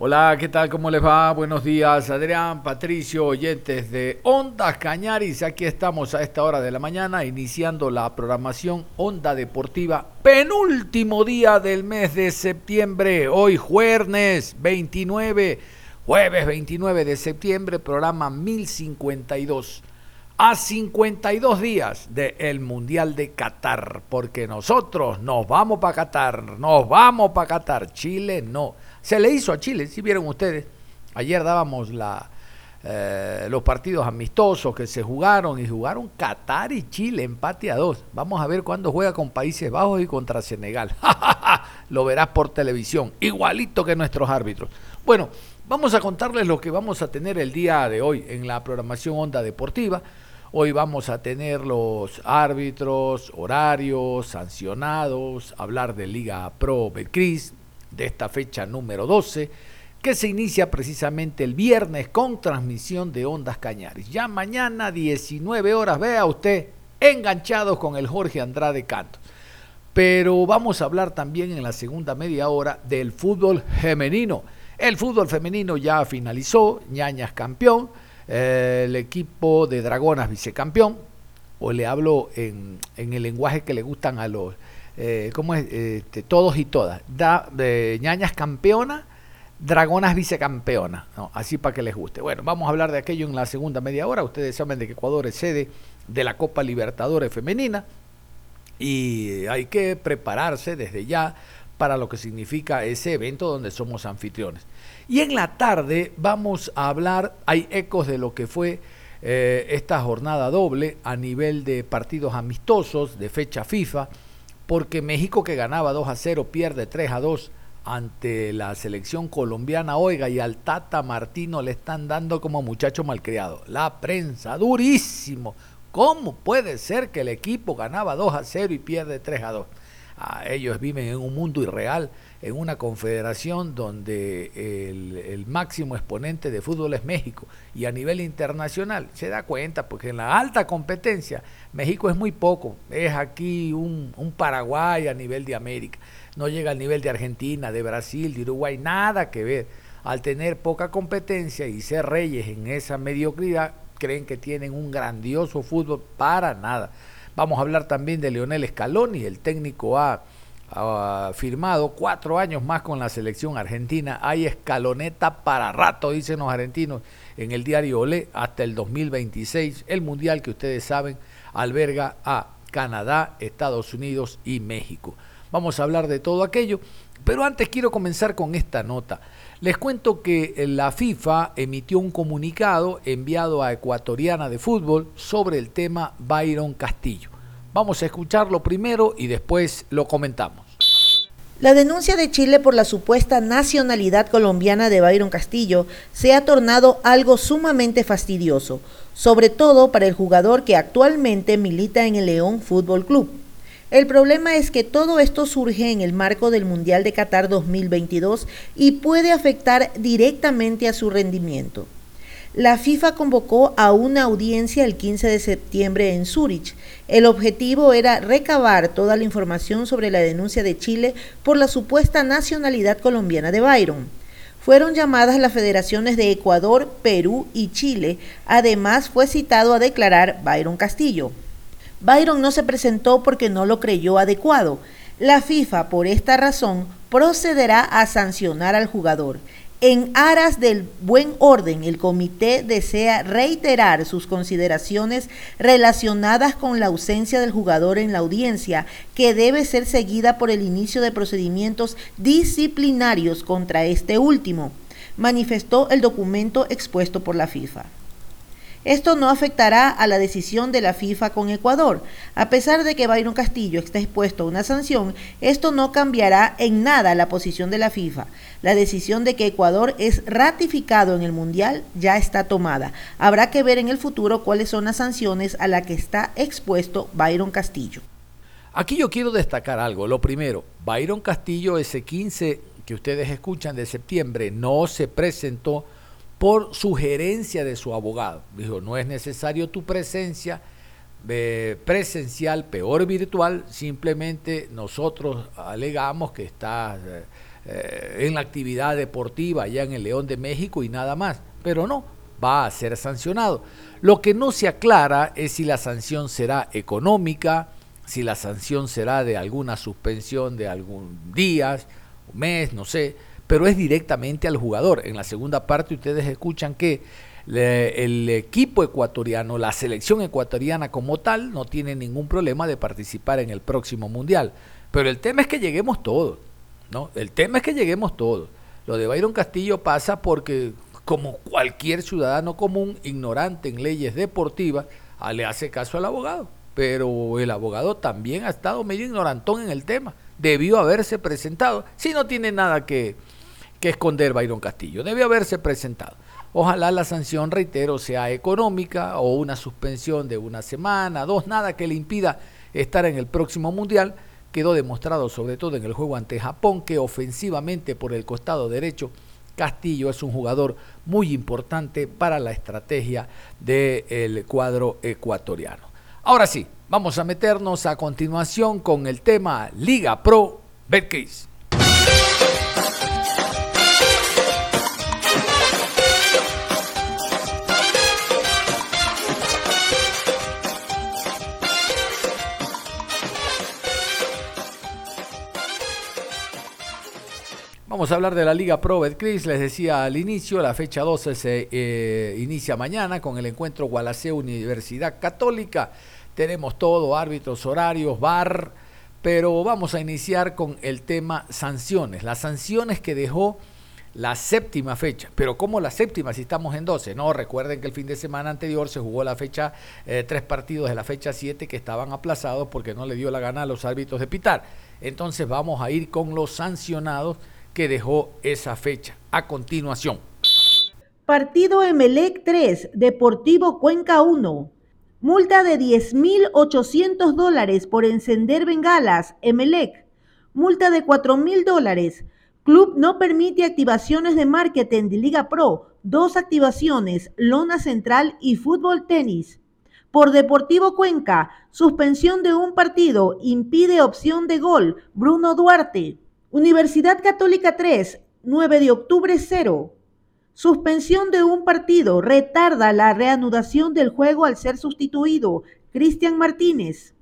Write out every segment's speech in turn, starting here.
Hola, ¿qué tal? ¿Cómo les va? Buenos días, Adrián, Patricio, oyentes de Ondas Cañaris. Aquí estamos a esta hora de la mañana iniciando la programación Onda Deportiva, penúltimo día del mes de septiembre, hoy jueves 29, jueves 29 de septiembre, programa 1052. A 52 días del Mundial de Qatar, porque nosotros nos vamos para Qatar, nos vamos para Qatar, Chile no. Se le hizo a Chile, si vieron ustedes. Ayer dábamos la, eh, los partidos amistosos que se jugaron y jugaron Qatar y Chile, empate a dos. Vamos a ver cuándo juega con Países Bajos y contra Senegal. lo verás por televisión, igualito que nuestros árbitros. Bueno, vamos a contarles lo que vamos a tener el día de hoy en la programación Onda Deportiva. Hoy vamos a tener los árbitros, horarios, sancionados, hablar de Liga Pro Betcris, de esta fecha número 12, que se inicia precisamente el viernes con transmisión de Ondas Cañaris. Ya mañana 19 horas, vea usted, enganchados con el Jorge Andrade Canto. Pero vamos a hablar también en la segunda media hora del fútbol femenino. El fútbol femenino ya finalizó, Ñañas campeón, eh, el equipo de Dragonas vicecampeón, o le hablo en, en el lenguaje que le gustan a los eh, ¿cómo es? Este, todos y todas. Da, ñañas campeona, dragonas vicecampeona. Así para que les guste. Bueno, vamos a hablar de aquello en la segunda media hora. Ustedes saben de que Ecuador es sede de la Copa Libertadores Femenina y hay que prepararse desde ya para lo que significa ese evento donde somos anfitriones. Y en la tarde vamos a hablar, hay ecos de lo que fue eh, esta jornada doble a nivel de partidos amistosos de fecha FIFA porque México que ganaba 2 a 0 pierde 3 a 2 ante la selección colombiana. Oiga, y al Tata Martino le están dando como muchacho malcriado. La prensa, durísimo. ¿Cómo puede ser que el equipo ganaba 2 a 0 y pierde 3 a 2? Ah, ellos viven en un mundo irreal en una confederación donde el, máximo exponente de fútbol es México y a nivel internacional se da cuenta porque en la alta competencia México es muy poco, es aquí un, un Paraguay a nivel de América, no llega al nivel de Argentina, de Brasil, de Uruguay, nada que ver. Al tener poca competencia y ser reyes en esa mediocridad, creen que tienen un grandioso fútbol para nada. Vamos a hablar también de Leonel Scaloni, el técnico A ha firmado cuatro años más con la selección argentina. Hay escaloneta para rato, dicen los argentinos en el diario Olé, hasta el 2026. El mundial que ustedes saben alberga a Canadá, Estados Unidos y México. Vamos a hablar de todo aquello, pero antes quiero comenzar con esta nota. Les cuento que la FIFA emitió un comunicado enviado a Ecuatoriana de Fútbol sobre el tema Byron Castillo. Vamos a escucharlo primero y después lo comentamos. La denuncia de Chile por la supuesta nacionalidad colombiana de Byron Castillo se ha tornado algo sumamente fastidioso, sobre todo para el jugador que actualmente milita en el León Fútbol Club. El problema es que todo esto surge en el marco del Mundial de Qatar 2022 y puede afectar directamente a su rendimiento la FIFA convocó a una audiencia el 15 de septiembre en Zúrich. El objetivo era recabar toda la información sobre la denuncia de Chile por la supuesta nacionalidad colombiana de Byron. Fueron llamadas las federaciones de Ecuador, Perú y Chile. Además, fue citado a declarar Byron Castillo. Byron no se presentó porque no lo creyó adecuado. La FIFA, por esta razón, procederá a sancionar al jugador. En aras del buen orden, el comité desea reiterar sus consideraciones relacionadas con la ausencia del jugador en la audiencia, que debe ser seguida por el inicio de procedimientos disciplinarios contra este último, manifestó el documento expuesto por la FIFA. Esto no afectará a la decisión de la FIFA con Ecuador. A pesar de que Byron Castillo está expuesto a una sanción, esto no cambiará en nada la posición de la FIFA. La decisión de que Ecuador es ratificado en el Mundial ya está tomada. Habrá que ver en el futuro cuáles son las sanciones a las que está expuesto Byron Castillo. Aquí yo quiero destacar algo. Lo primero, Byron Castillo ese 15 que ustedes escuchan de septiembre no se presentó por sugerencia de su abogado. Dijo, no es necesario tu presencia eh, presencial, peor virtual, simplemente nosotros alegamos que estás eh, eh, en la actividad deportiva allá en el León de México y nada más, pero no, va a ser sancionado. Lo que no se aclara es si la sanción será económica, si la sanción será de alguna suspensión de algún días, un mes, no sé, pero es directamente al jugador. En la segunda parte ustedes escuchan que el equipo ecuatoriano, la selección ecuatoriana como tal, no tiene ningún problema de participar en el próximo mundial. Pero el tema es que lleguemos todos, ¿no? El tema es que lleguemos todos. Lo de Byron Castillo pasa porque, como cualquier ciudadano común, ignorante en leyes deportivas, ah, le hace caso al abogado. Pero el abogado también ha estado medio ignorantón en el tema. Debió haberse presentado. Si no tiene nada que, que esconder Byron Castillo. Debe haberse presentado. Ojalá la sanción, reitero, sea económica o una suspensión de una semana, dos, nada que le impida estar en el próximo mundial. Quedó demostrado, sobre todo en el juego ante Japón, que ofensivamente por el costado derecho, Castillo es un jugador muy importante para la estrategia del cuadro ecuatoriano. Ahora sí, vamos a meternos a continuación con el tema Liga Pro Betcris. Vamos a hablar de la Liga Pro Betcris. Les decía al inicio, la fecha 12 se eh, inicia mañana con el encuentro Gualaceo Universidad Católica. Tenemos todo, árbitros, horarios, bar, pero vamos a iniciar con el tema sanciones. Las sanciones que dejó la séptima fecha. Pero ¿cómo la séptima si estamos en 12? No, recuerden que el fin de semana anterior se jugó la fecha, eh, tres partidos de la fecha 7 que estaban aplazados porque no le dio la gana a los árbitros de pitar. Entonces vamos a ir con los sancionados que dejó esa fecha. A continuación. Partido Emelec 3, Deportivo Cuenca 1. Multa de 10.800 dólares por encender bengalas, Emelec. Multa de 4.000 dólares. Club no permite activaciones de marketing de Liga Pro. Dos activaciones, lona central y fútbol tenis. Por Deportivo Cuenca, suspensión de un partido, impide opción de gol, Bruno Duarte. Universidad Católica 3, 9 de octubre 0. Suspensión de un partido retarda la reanudación del juego al ser sustituido. Cristian Martínez.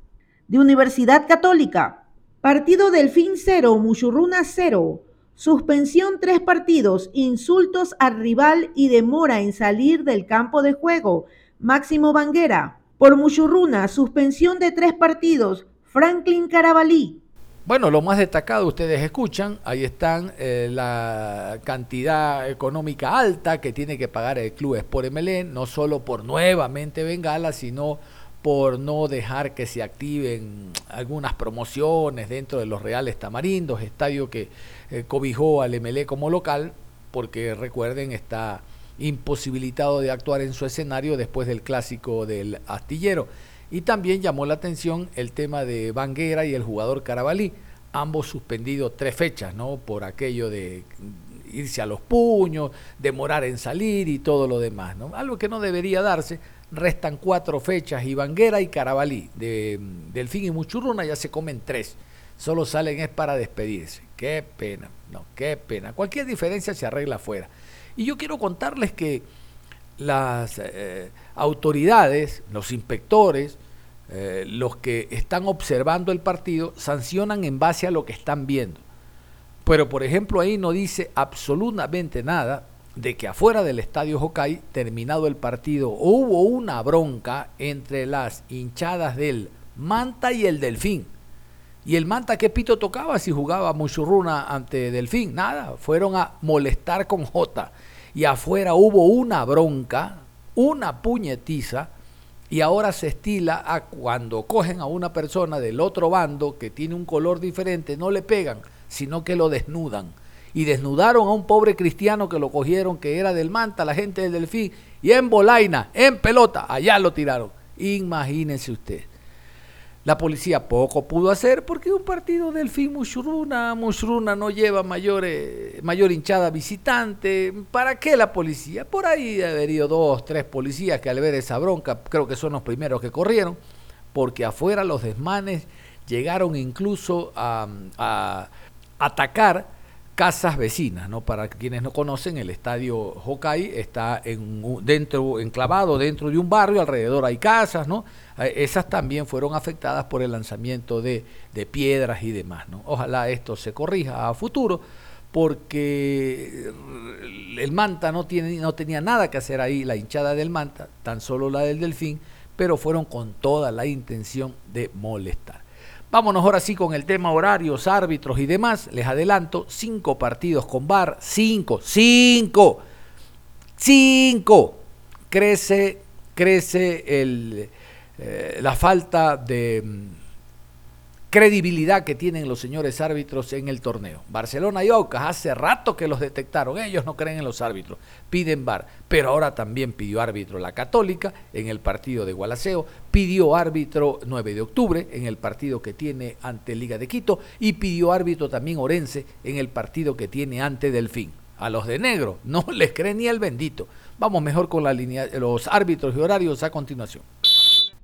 De Universidad Católica. Partido Delfín 0, Muchurruna 0. Suspensión tres partidos, insultos al rival y demora en salir del campo de juego. Máximo Banguera. Por Muchurruna, suspensión de tres partidos. Franklin Carabalí. Bueno, lo más destacado ustedes escuchan, ahí están eh, la cantidad económica alta que tiene que pagar el club Sport MLN, no solo por nuevamente Bengala, sino por no dejar que se activen algunas promociones dentro de los Reales Tamarindos, estadio que eh, cobijó al MLE como local, porque recuerden está imposibilitado de actuar en su escenario después del clásico del astillero. Y también llamó la atención el tema de Banguera y el jugador Carabalí, ambos suspendidos tres fechas, ¿no? Por aquello de irse a los puños, demorar en salir y todo lo demás, ¿no? Algo que no debería darse. Restan cuatro fechas y Banguera y Carabalí. De Delfín y Muchurruna ya se comen tres. Solo salen es para despedirse. Qué pena, no, qué pena. Cualquier diferencia se arregla afuera. Y yo quiero contarles que las eh, autoridades, los inspectores, eh, los que están observando el partido, sancionan en base a lo que están viendo. Pero por ejemplo ahí no dice absolutamente nada de que afuera del estadio Hokai, terminado el partido, hubo una bronca entre las hinchadas del Manta y el Delfín. ¿Y el Manta qué pito tocaba si jugaba Muchurruna ante Delfín? Nada, fueron a molestar con J. Y afuera hubo una bronca, una puñetiza, y ahora se estila a cuando cogen a una persona del otro bando que tiene un color diferente, no le pegan, sino que lo desnudan y desnudaron a un pobre cristiano que lo cogieron, que era del Manta, la gente del Delfín, y en Bolaina, en pelota, allá lo tiraron. Imagínense usted. La policía poco pudo hacer porque un partido Delfín Mushruna, Mushruna no lleva mayor, mayor hinchada visitante. ¿Para qué la policía? Por ahí ha habido dos, tres policías que al ver esa bronca, creo que son los primeros que corrieron, porque afuera los desmanes llegaron incluso a atacar casas vecinas, ¿no? Para quienes no conocen, el estadio Hokai está en, dentro, enclavado dentro de un barrio, alrededor hay casas, ¿no? Eh, esas también fueron afectadas por el lanzamiento de, piedras y demás, ¿no? Ojalá esto se corrija a futuro, porque el Manta no, tiene, no tenía nada que hacer ahí, la hinchada del Manta, tan solo la del Delfín, pero fueron con toda la intención de molestar. Vámonos ahora sí con el tema horarios, árbitros y demás. Les adelanto, cinco partidos con VAR, cinco, cinco, cinco. Crece, crece el, eh, la falta de credibilidad que tienen los señores árbitros en el torneo. Barcelona y Aucas hace rato que los detectaron, ellos no creen en los árbitros, piden VAR, pero ahora también pidió árbitro la Católica en el partido de Gualaceo, pidió árbitro 9 de octubre en el partido que tiene ante Liga de Quito y pidió árbitro también Orense en el partido que tiene ante Delfín. A los de negro no les cree ni el bendito. Vamos mejor con los árbitros y horarios a continuación.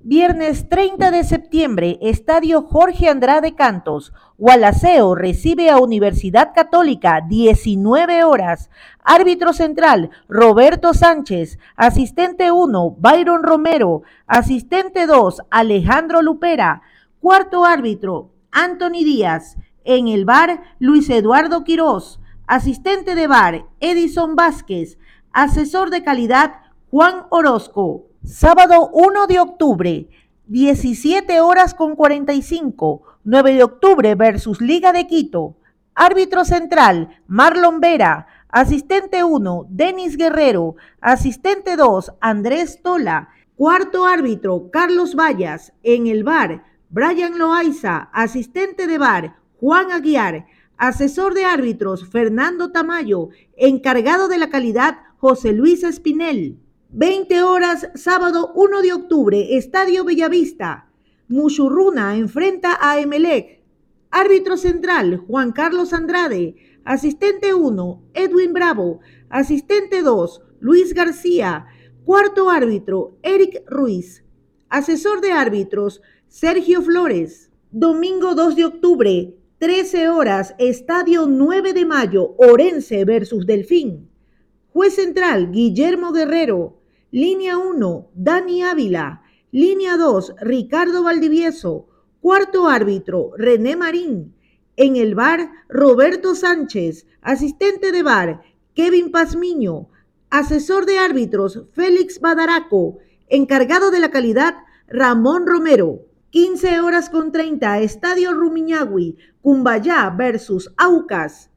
Viernes 30 de septiembre, Estadio Jorge Andrade Cantos. Gualaceo recibe a Universidad Católica, 19 horas. Árbitro central, Roberto Sánchez. Asistente 1, Byron Romero. Asistente 2, Alejandro Lupera. Cuarto árbitro, Anthony Díaz. En el bar, Luis Eduardo Quirós. Asistente de bar, Edison Vázquez. Asesor de calidad, Juan Orozco. Sábado 1 de octubre, 17 horas con 45, 9 de octubre versus Liga de Quito. Árbitro central, Marlon Vera. Asistente 1, Denis Guerrero. Asistente 2, Andrés Tola. Cuarto árbitro, Carlos Vallas. En el bar, Brian Loaiza. Asistente de bar, Juan Aguiar. Asesor de árbitros, Fernando Tamayo. Encargado de la calidad, José Luis Espinel. 20 horas, sábado 1 de octubre, Estadio Bellavista. Mushurruna enfrenta a Emelec. Árbitro central, Juan Carlos Andrade. Asistente 1, Edwin Bravo. Asistente 2, Luis García. Cuarto árbitro, Eric Ruiz. Asesor de árbitros, Sergio Flores. Domingo 2 de octubre, 13 horas, Estadio 9 de mayo, Orense versus Delfín. Juez central, Guillermo Guerrero. Línea 1, Dani Ávila. Línea 2, Ricardo Valdivieso. Cuarto árbitro, René Marín. En el bar, Roberto Sánchez. Asistente de bar, Kevin Pazmiño. Asesor de árbitros, Félix Badaraco. Encargado de la calidad, Ramón Romero. 15 horas con 30, Estadio Rumiñahui, Cumbayá versus Aucas.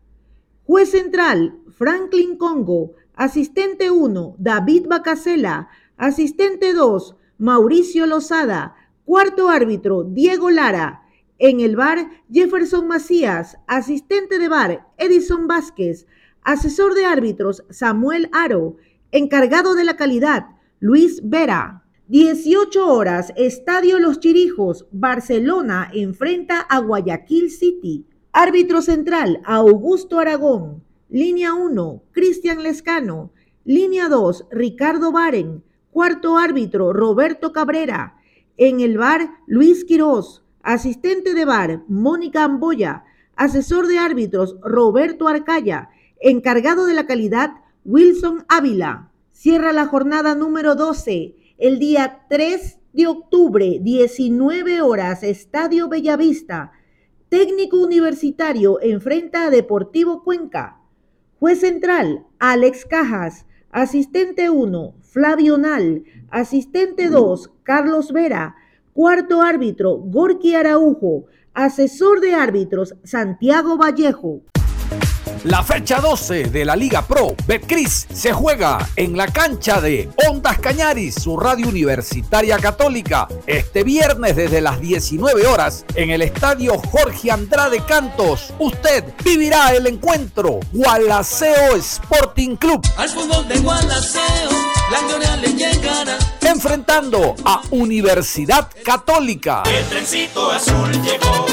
Juez central, Franklin Congo. Asistente 1, David Bacasela. Asistente 2, Mauricio Lozada. Cuarto árbitro, Diego Lara. En el bar, Jefferson Macías. Asistente de bar, Edison Vázquez. Asesor de árbitros, Samuel Aro. Encargado de la calidad, Luis Vera. 18 horas, Estadio Los Chirijos, Barcelona enfrenta a Guayaquil City. Árbitro central, Augusto Aragón. Línea 1, Cristian Lescano. Línea 2, Ricardo Baren. Cuarto árbitro, Roberto Cabrera. En el bar, Luis Quirós. Asistente de bar, Mónica Amboya. Asesor de árbitros, Roberto Arcaya. Encargado de la calidad, Wilson Ávila. Cierra la jornada número 12, el día 3 de octubre, 19 horas, Estadio Bellavista. Técnico Universitario enfrenta a Deportivo Cuenca. Juez central, Alex Cajas. Asistente 1, Flavio Nal. Asistente 2, Carlos Vera. Cuarto árbitro, Gorky Araujo. Asesor de árbitros, Santiago Vallejo. La fecha 12 de la Liga Pro Betcris se juega en la cancha de Ondas Cañaris, su radio universitaria católica, este viernes desde las 19 horas en el estadio Jorge Andrade Cantos. Usted vivirá el encuentro Gualaceo Sporting Club. Al fútbol de Gualaceo, la le llegará. Enfrentando a Universidad Católica. El trencito azul llegó,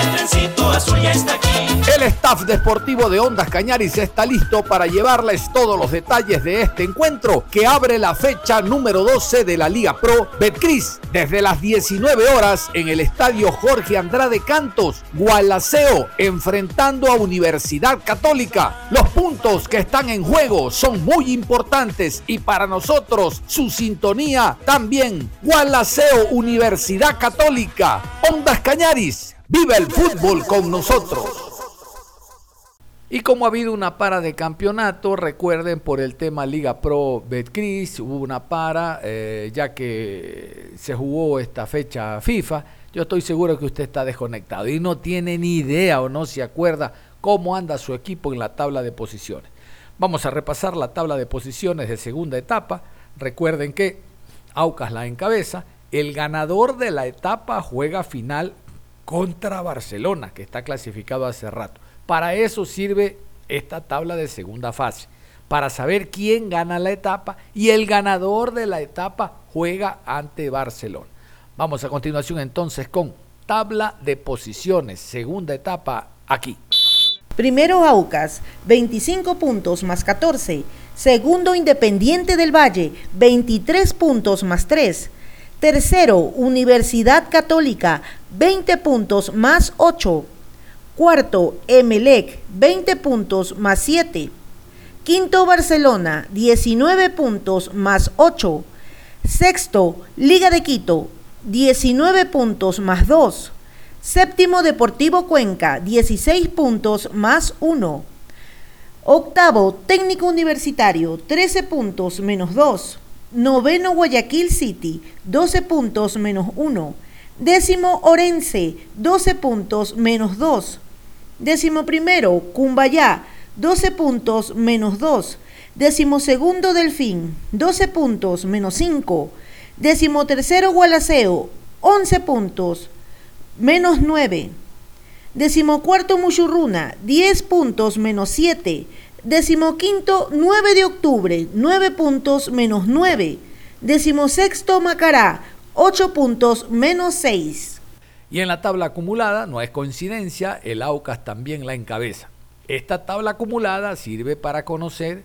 el trencito azul ya está aquí. El staff deportivo de Ondas Cañaris está listo para llevarles todos los detalles de este encuentro que abre la fecha número 12 de la Liga Pro Betcris desde las 19 horas en el estadio Jorge Andrade Cantos, Gualaceo, enfrentando a Universidad Católica. Los puntos que están en juego son muy importantes y para nosotros su sintonía también. Gualaceo, Universidad Católica, Ondas Cañaris. Vive el fútbol con nosotros. Y como ha habido una para de campeonato, recuerden por el tema Liga Pro Betcris, hubo una para, eh, ya que se jugó esta fecha FIFA. Yo estoy seguro que usted está desconectado y no tiene ni idea o no se acuerda cómo anda su equipo en la tabla de posiciones. Vamos a repasar la tabla de posiciones de segunda etapa. Recuerden que Aucas la encabeza. El ganador de la etapa juega final contra Barcelona, que está clasificado hace rato. Para eso sirve esta tabla de segunda fase, para saber quién gana la etapa y el ganador de la etapa juega ante Barcelona. Vamos a continuación entonces con tabla de posiciones, segunda etapa aquí. Primero Aucas, 25 puntos más 14. Segundo Independiente del Valle, 23 puntos más 3. Tercero Universidad Católica, 20 puntos más 8. Cuarto, Emelec, 20 puntos más 7. Quinto, Barcelona, 19 puntos más 8. Sexto, Liga de Quito, 19 puntos más 2. Séptimo, Deportivo Cuenca, 16 puntos más 1. Octavo, Técnico Universitario, 13 puntos menos 2. Noveno, Guayaquil City, 12 puntos menos 1. Décimo, Orense, 12 puntos menos 2. Décimo primero, Cumbayá, 12 puntos menos 2. Décimo segundo, Delfín, 12 puntos menos 5. Décimo tercero, Gualaceo, 11 puntos menos 9. Décimo cuarto, Muchurruna, 10 puntos menos 7. Décimo quinto, 9 de octubre, 9 puntos menos 9. Décimo sexto, Macará, 8 puntos menos 6. Y en la tabla acumulada, no es coincidencia, el Aucas también la encabeza. Esta tabla acumulada sirve para conocer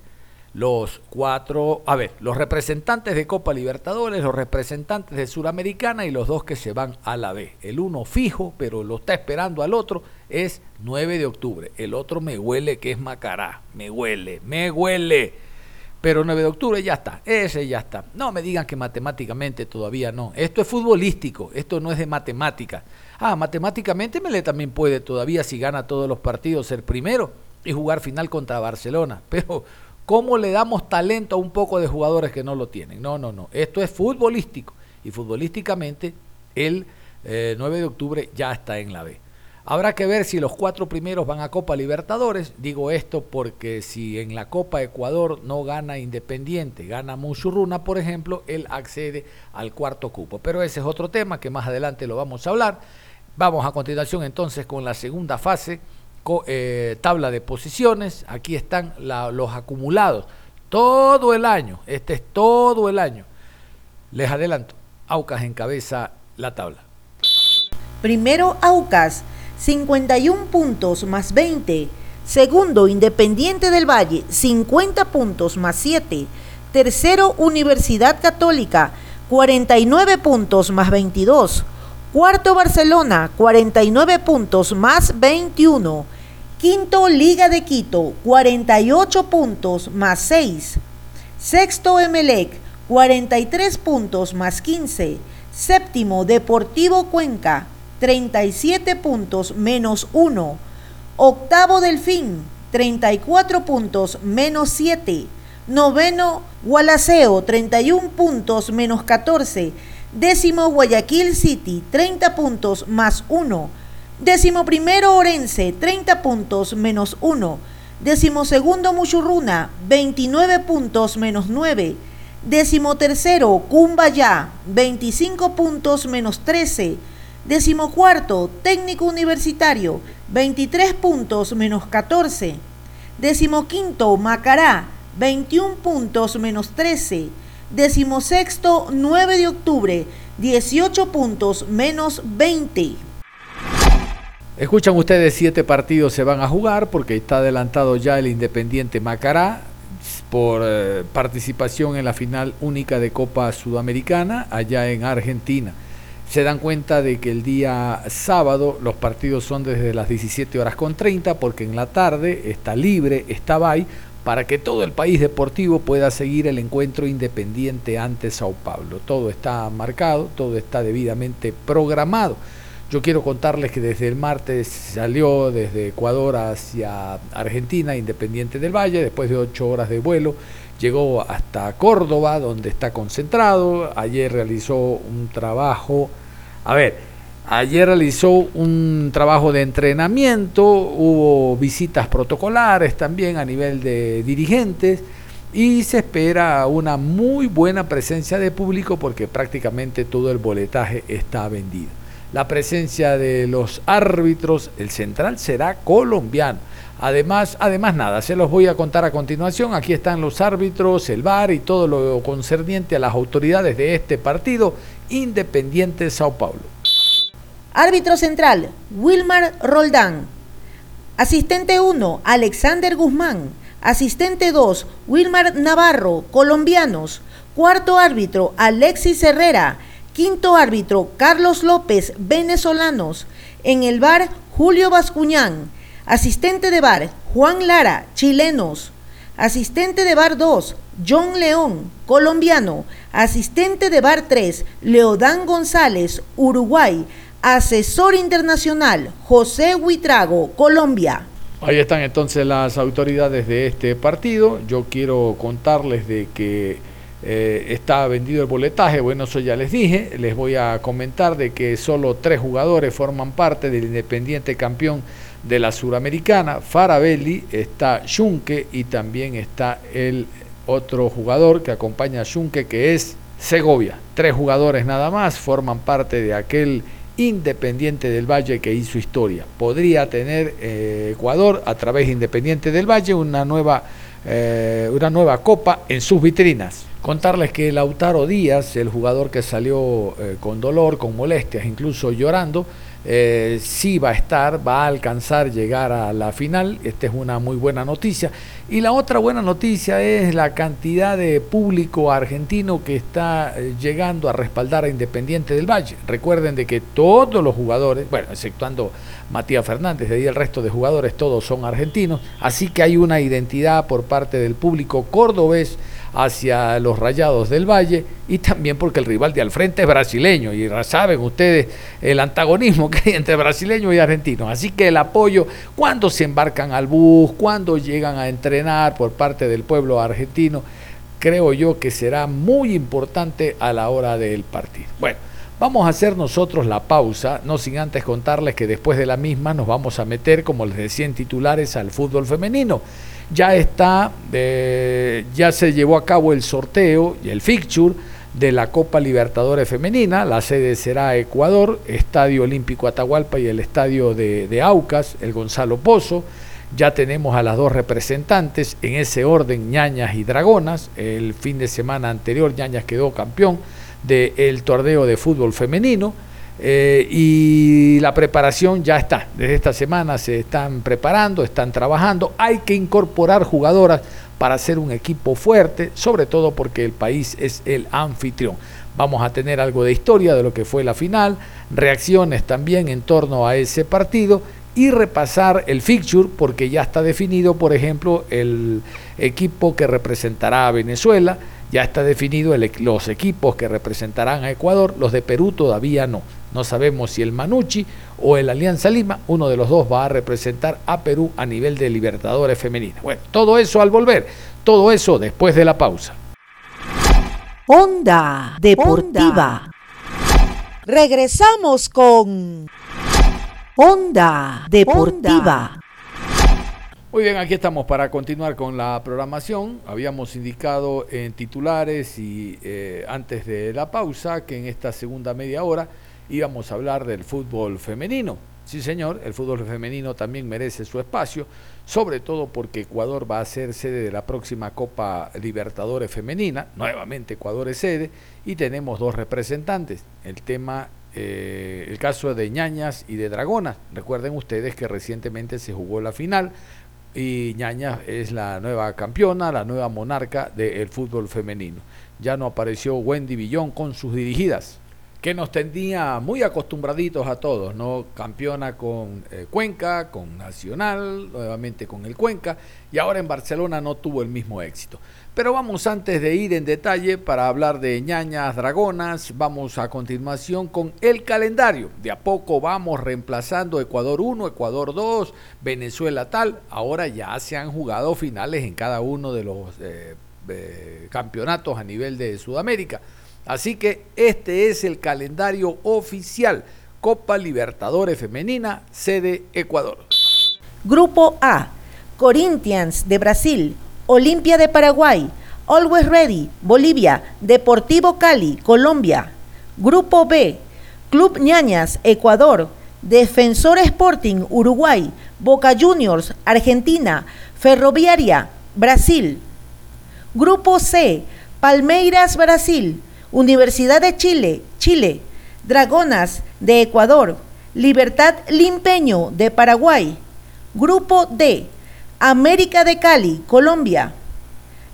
los cuatro, a ver, los representantes de Copa Libertadores, los representantes de Suramericana y los dos que se van a la B. El uno fijo, pero lo está esperando al otro, es 9 de octubre. El otro me huele que es Macará, me huele, me huele. Pero 9 de octubre ya está, ese ya está. No me digan que matemáticamente todavía no. Esto es futbolístico, esto no es de matemática. Ah, matemáticamente Mele también puede todavía, si gana todos los partidos, ser primero y jugar final contra Barcelona. Pero, ¿cómo le damos talento a un poco de jugadores que no lo tienen? No, no, no. Esto es futbolístico. Y futbolísticamente, el 9 eh, de octubre ya está en la B. Habrá que ver si los cuatro primeros van a Copa Libertadores. Digo esto porque si en la Copa Ecuador no gana Independiente, gana Musurruna, por ejemplo, él accede al cuarto cupo. Pero ese es otro tema que más adelante lo vamos a hablar. Vamos a continuación entonces con la segunda fase, eh, tabla de posiciones. Aquí están los acumulados. Todo el año, este es todo el año. Les adelanto, Aucas encabeza la tabla. Primero Aucas 51 puntos más 20. Segundo, Independiente del Valle, 50 puntos más 7. Tercero, Universidad Católica, 49 puntos más 22. Cuarto, Barcelona, 49 puntos más 21. Quinto, Liga de Quito, 48 puntos más 6. Sexto, Emelec, 43 puntos más 15. Séptimo, Deportivo Cuenca, 37 puntos menos 1. Octavo Delfín, 34 puntos menos 7. Noveno Gualaceo, 31 puntos menos 14. Décimo Guayaquil City, 30 puntos más 1. Décimo primero Orense, 30 puntos menos 1. Décimo segundo Muchurruna, 29 puntos menos 9. Décimo tercero Cumbayá, 25 puntos menos 13. Décimo cuarto Técnico Universitario, 23 puntos menos 14. Décimo quinto Macará, 21 puntos menos 13. Décimo sexto 9 de octubre, 18 puntos menos 20. Escuchan ustedes, siete partidos se van a jugar porque está adelantado ya el Independiente Macará por eh, participación en la final única de Copa Sudamericana allá en Argentina. Se dan cuenta de que el día sábado los partidos son desde las 17 horas con 30 porque en la tarde está libre, está bye, para que todo el país deportivo pueda seguir el encuentro independiente ante Sao Paulo. Todo está marcado, todo está debidamente programado. Yo quiero contarles que desde el martes salió desde Ecuador hacia Argentina, Independiente del Valle, después de ocho horas de vuelo, llegó hasta Córdoba, donde está concentrado. Ayer realizó un trabajo, a ver, ayer realizó un trabajo de entrenamiento, hubo visitas protocolares también a nivel de dirigentes y se espera una muy buena presencia de público porque prácticamente todo el boletaje está vendido la presencia de los árbitros, el central será colombiano. Además, además nada, se los voy a contar a continuación. Aquí están los árbitros, el VAR y todo lo concerniente a las autoridades de este partido Independiente de Sao Paulo. Árbitro central, Wilmar Roldán. Asistente 1, Alexander Guzmán. Asistente 2, Wilmar Navarro, colombianos. Cuarto árbitro, Alexis Herrera. Quinto árbitro, Carlos López, venezolanos. En el bar, Julio Bascuñán. Asistente de bar, Juan Lara, chilenos. Asistente de bar 2, John León, colombiano. Asistente de bar 3, Leodán González, Uruguay. Asesor internacional, José Huitrago, Colombia. Ahí están entonces las autoridades de este partido. Yo quiero contarles de que eh, está vendido el boletaje, bueno, eso ya les dije, les voy a comentar de que solo tres jugadores forman parte del Independiente campeón de la Suramericana, Farabelli, está Junque y también está el otro jugador que acompaña a Junque que es Segovia. Tres jugadores nada más forman parte de aquel Independiente del Valle que hizo historia. Podría tener eh, Ecuador a través de Independiente del Valle una nueva, eh, una nueva copa en sus vitrinas. Contarles que Lautaro Díaz, el jugador que salió eh, con dolor, con molestias, incluso llorando, eh, sí va a estar, va a alcanzar llegar a la final. Esta es una muy buena noticia. Y la otra buena noticia es la cantidad de público argentino que está eh, llegando a respaldar a Independiente del Valle. Recuerden de que todos los jugadores, bueno, exceptuando Matías Fernández, de ahí el resto de jugadores, todos son argentinos. Así que hay una identidad por parte del público cordobés hacia los Rayados del Valle y también porque el rival de al frente es brasileño y saben ustedes el antagonismo que hay entre brasileños y argentinos. Así que el apoyo cuando se embarcan al bus, cuando llegan a entrenar por parte del pueblo argentino, creo yo que será muy importante a la hora del partido. Bueno, vamos a hacer nosotros la pausa, no sin antes contarles que después de la misma nos vamos a meter, como les decía en titulares, al fútbol femenino ya está, eh, ya se llevó a cabo el sorteo y el fixture de la Copa Libertadores Femenina. La sede será Ecuador, Estadio Olímpico Atahualpa y el Estadio de, de, Aucas, el Gonzalo Pozo. Ya tenemos a las dos representantes en ese orden, Ñañas y Dragonas. El fin de semana anterior, Ñañas quedó campeón del torneo de fútbol femenino. Eh, y la preparación ya está. Desde esta semana se están preparando, están trabajando. Hay que incorporar jugadoras para hacer un equipo fuerte, sobre todo porque el país es el anfitrión. Vamos a tener algo de historia de lo que fue la final, reacciones también en torno a ese partido y repasar el fixture porque ya está definido, por ejemplo, el equipo que representará a Venezuela, ya está definido los equipos que representarán a Ecuador, los de Perú todavía no. No sabemos si el Manucci o el Alianza Lima, uno de los dos va a representar a Perú a nivel de Libertadores femenina. Bueno, todo eso al volver, todo eso después de la pausa. Onda Deportiva. Regresamos con Onda Deportiva. Muy bien, aquí estamos para continuar con la programación. Habíamos indicado en titulares y eh, antes de la pausa que en esta segunda media hora íbamos a hablar del fútbol femenino. Sí, señor, el fútbol femenino también merece su espacio, sobre todo porque Ecuador va a ser sede de la próxima Copa Libertadores Femenina. Nuevamente Ecuador es sede y tenemos dos representantes. El tema eh, el caso de Ñañas y de Dragonas. Recuerden ustedes que recientemente se jugó la final y Ñañas es la nueva campeona, la nueva monarca del fútbol femenino. Ya no apareció Wendy Villón con sus dirigidas que nos tenía muy acostumbraditos a todos, ¿no? Campeona con eh, Cuenca, con Nacional, nuevamente con el Cuenca, y ahora en Barcelona no tuvo el mismo éxito. Pero vamos antes de ir en detalle para hablar de ñañas dragonas, vamos a continuación con el calendario. De a poco vamos reemplazando Ecuador 1, Ecuador 2, Venezuela tal. Ahora ya se han jugado finales en cada uno de los eh, eh, campeonatos a nivel de Sudamérica. Así que este es el calendario oficial. Copa Libertadores Femenina, sede Ecuador. Grupo A, Corinthians de Brasil, Olimpia de Paraguay, Always Ready, Bolivia, Deportivo Cali, Colombia. Grupo B, Club Ñañas, Ecuador, Defensor Sporting, Uruguay, Boca Juniors, Argentina, Ferroviaria, Brasil. Grupo C, Palmeiras, Brasil, Universidad de Chile, Chile, Dragonas de Ecuador, Libertad Limpeño de Paraguay, Grupo D, América de Cali, Colombia,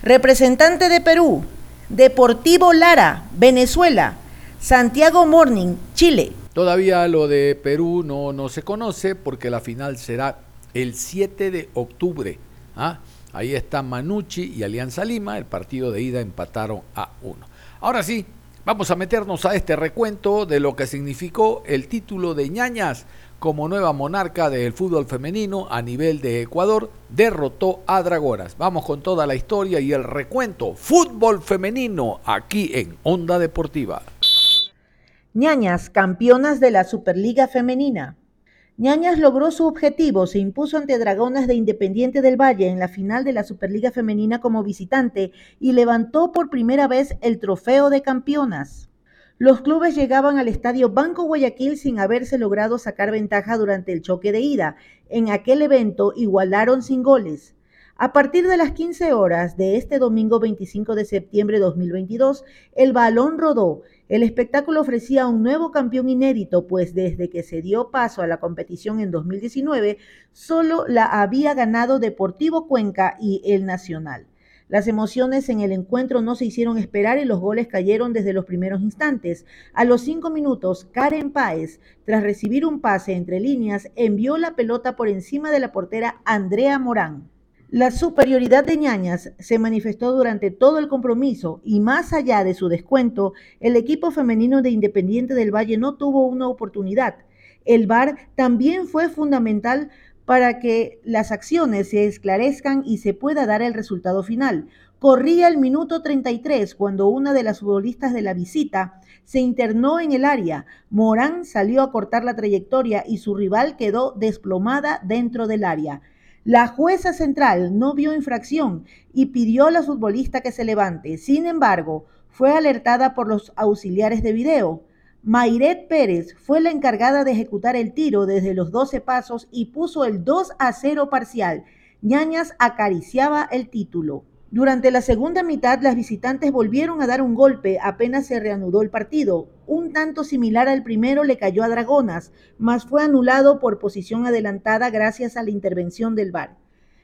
representante de Perú, Deportivo Lara, Venezuela, Santiago Morning, Chile. Todavía lo de Perú no, no se conoce porque la final será el 7 de octubre. ¿ah? Ahí está Manucci y Alianza Lima, el partido de ida empataron a uno. Ahora sí, vamos a meternos a este recuento de lo que significó el título de ñañas como nueva monarca del fútbol femenino a nivel de Ecuador, derrotó a Dragonas. Vamos con toda la historia y el recuento. Fútbol femenino aquí en Onda Deportiva. ñañas, campeonas de la Superliga Femenina. Ñañas logró su objetivo, se impuso ante Dragonas de Independiente del Valle en la final de la Superliga Femenina como visitante y levantó por primera vez el trofeo de campeonas. Los clubes llegaban al estadio Banco Guayaquil sin haberse logrado sacar ventaja durante el choque de ida. En aquel evento igualaron sin goles. A partir de las 15 horas de este domingo 25 de septiembre de 2022, el balón rodó el espectáculo ofrecía un nuevo campeón inédito, pues desde que se dio paso a la competición en 2019, solo la había ganado Deportivo Cuenca y el Nacional. Las emociones en el encuentro no se hicieron esperar y los goles cayeron desde los primeros instantes. A los cinco minutos, Karen Páez, tras recibir un pase entre líneas, envió la pelota por encima de la portera Andrea Morán. La superioridad de Ñañas se manifestó durante todo el compromiso y más allá de su descuento, el equipo femenino de Independiente del Valle no tuvo una oportunidad. El VAR también fue fundamental para que las acciones se esclarezcan y se pueda dar el resultado final. Corría el minuto 33 cuando una de las futbolistas de la visita se internó en el área. Morán salió a cortar la trayectoria y su rival quedó desplomada dentro del área. La jueza central no vio infracción y pidió a la futbolista que se levante. Sin embargo, fue alertada por los auxiliares de video. Mayret Pérez fue la encargada de ejecutar el tiro desde los 12 pasos y puso el 2 a 0 parcial. Ñañas acariciaba el título. Durante la segunda mitad, las visitantes volvieron a dar un golpe apenas se reanudó el partido. Un tanto similar al primero le cayó a Dragonas, mas fue anulado por posición adelantada gracias a la intervención del VAR.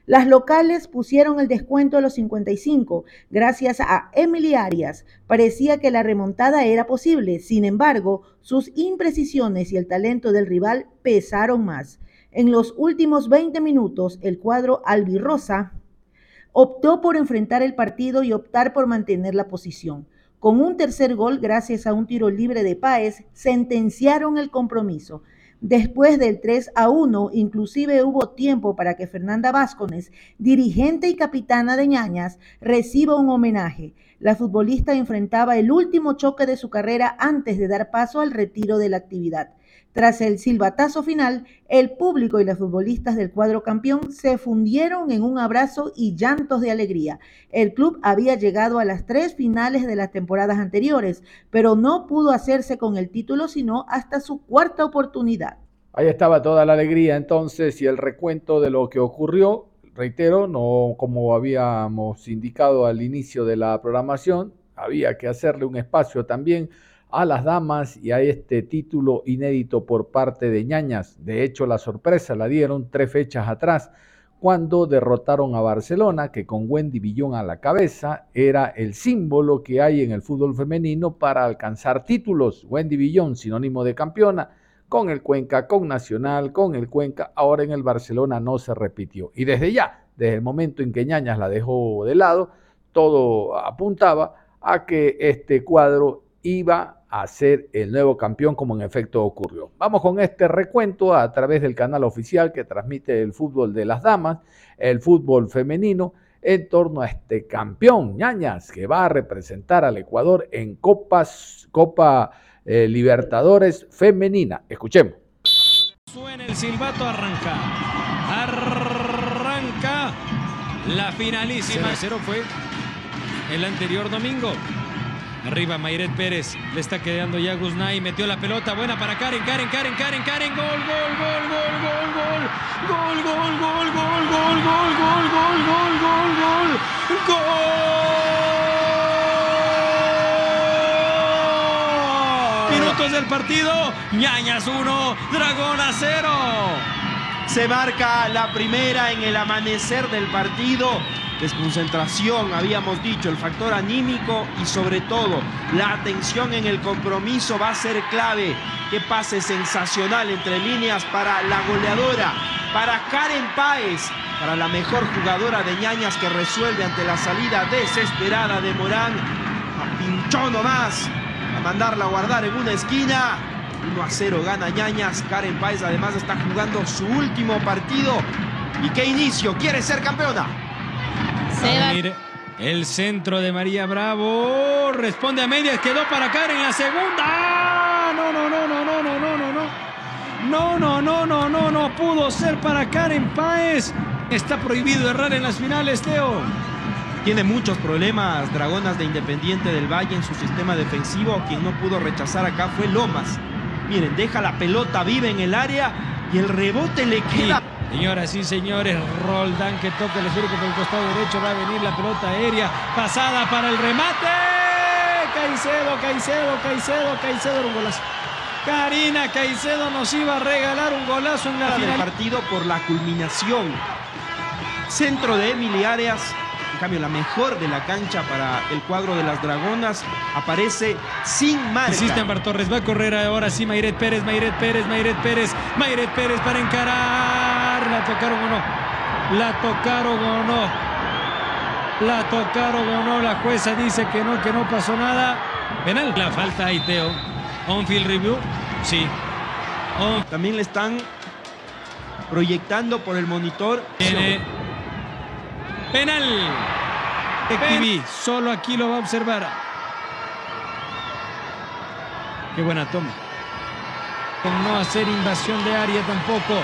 Las locales pusieron el descuento a los 55 gracias a Emily Arias. Parecía que la remontada era posible, sin embargo, sus imprecisiones y el talento del rival pesaron más. En los últimos 20 minutos, el cuadro albirrosa optó por enfrentar el partido y optar por mantener la posición. Con un tercer gol, gracias a un tiro libre de Páez, sentenciaron el compromiso. Después del 3 a 1, inclusive hubo tiempo para que Fernanda Vázquez, dirigente y capitana de Ñañas, reciba un homenaje. La futbolista enfrentaba el último choque de su carrera antes de dar paso al retiro de la actividad. Tras el silbatazo final, el público y los futbolistas del cuadro campeón se fundieron en un abrazo y llantos de alegría. El club había llegado a las tres finales de las temporadas anteriores, pero no pudo hacerse con el título sino hasta su cuarta oportunidad. Ahí estaba toda la alegría entonces y el recuento de lo que ocurrió. Reitero, no como habíamos indicado al inicio de la programación, había que hacerle un espacio también a las damas y a este título inédito por parte de ñañas. De hecho, la sorpresa la dieron tres fechas atrás cuando derrotaron a Barcelona, que con Wendy Villón a la cabeza era el símbolo que hay en el fútbol femenino para alcanzar títulos. Wendy Villón, sinónimo de campeona, con el Cuenca, con Nacional, con el Cuenca, ahora en el Barcelona no se repitió. Y desde ya, desde el momento en que Ñañas la dejó de lado, todo apuntaba a que este cuadro iba a ser el nuevo campeón como en efecto ocurrió. Vamos con este recuento a través del canal oficial que transmite el fútbol de las damas, el fútbol femenino, en torno a este campeón, ñañas, que va a representar al Ecuador en Copas, Copa eh, Libertadores Femenina. Escuchemos. Suena el silbato, arranca. Arranca la finalísima. 0 fue el anterior domingo. Arriba Mayret Pérez. Le está quedando ya Guzmán. Metió la pelota. Buena para Karen. Karen, Karen, Karen, Karen. Gol, gol, gol, gol, gol, gol. Gol, gol, gol, gol, gol, gol, gol, gol, gol, gol, gol. Gol. Minutos del partido. Ñañas 1, Dragona 0. Se marca la primera en el amanecer del partido desconcentración, habíamos dicho, el factor anímico y sobre todo la atención en el compromiso va a ser clave. Qué pase sensacional entre líneas para la goleadora, para Karen Páez, para la mejor jugadora de ñañas que resuelve ante la salida desesperada de Morán. Pinchó nomás a mandarla a guardar en una esquina. 1 a 0 gana ñañas. Karen Páez además está jugando su último partido. ¿Y qué inicio? ¿Quiere ser campeona? El centro de María Bravo. Responde a medias. Quedó para Karen en la segunda. No, no, no, no, no, no, no, no, no. No, no, no, no, no, no pudo ser para Karen Páez. Está prohibido errar en las finales, Teo. Tiene muchos problemas Dragonas de Independiente del Valle en su sistema defensivo. Quien no pudo rechazar acá fue Lomas. Miren, deja la pelota vive en el área y el rebote le queda. Señoras y señores, Roldán que toca el esférico por el costado derecho. Va a venir la pelota aérea. Pasada para el remate. Caicedo, Caicedo, Caicedo, Caicedo, un golazo. Karina Caicedo nos iba a regalar un golazo en la final. del partido por la culminación. Centro de Emily Arias. Cambio, la mejor de la cancha para el cuadro de las Dragonas aparece sin marca. Cristian Torres va a correr ahora sí Mayret Pérez, Mayret Pérez, Mayret Pérez, Mayret Pérez para encarar. ¿La tocaron o no? ¿La tocaron o no? ¿La tocaron o no? La jueza dice que no, que no pasó nada. Penal. La falta ahí, Teo. On-field review. Sí. También le están proyectando por el monitor. Tiene penal. TV, solo aquí lo va a observar. Qué buena toma. Con no hacer invasión de área tampoco.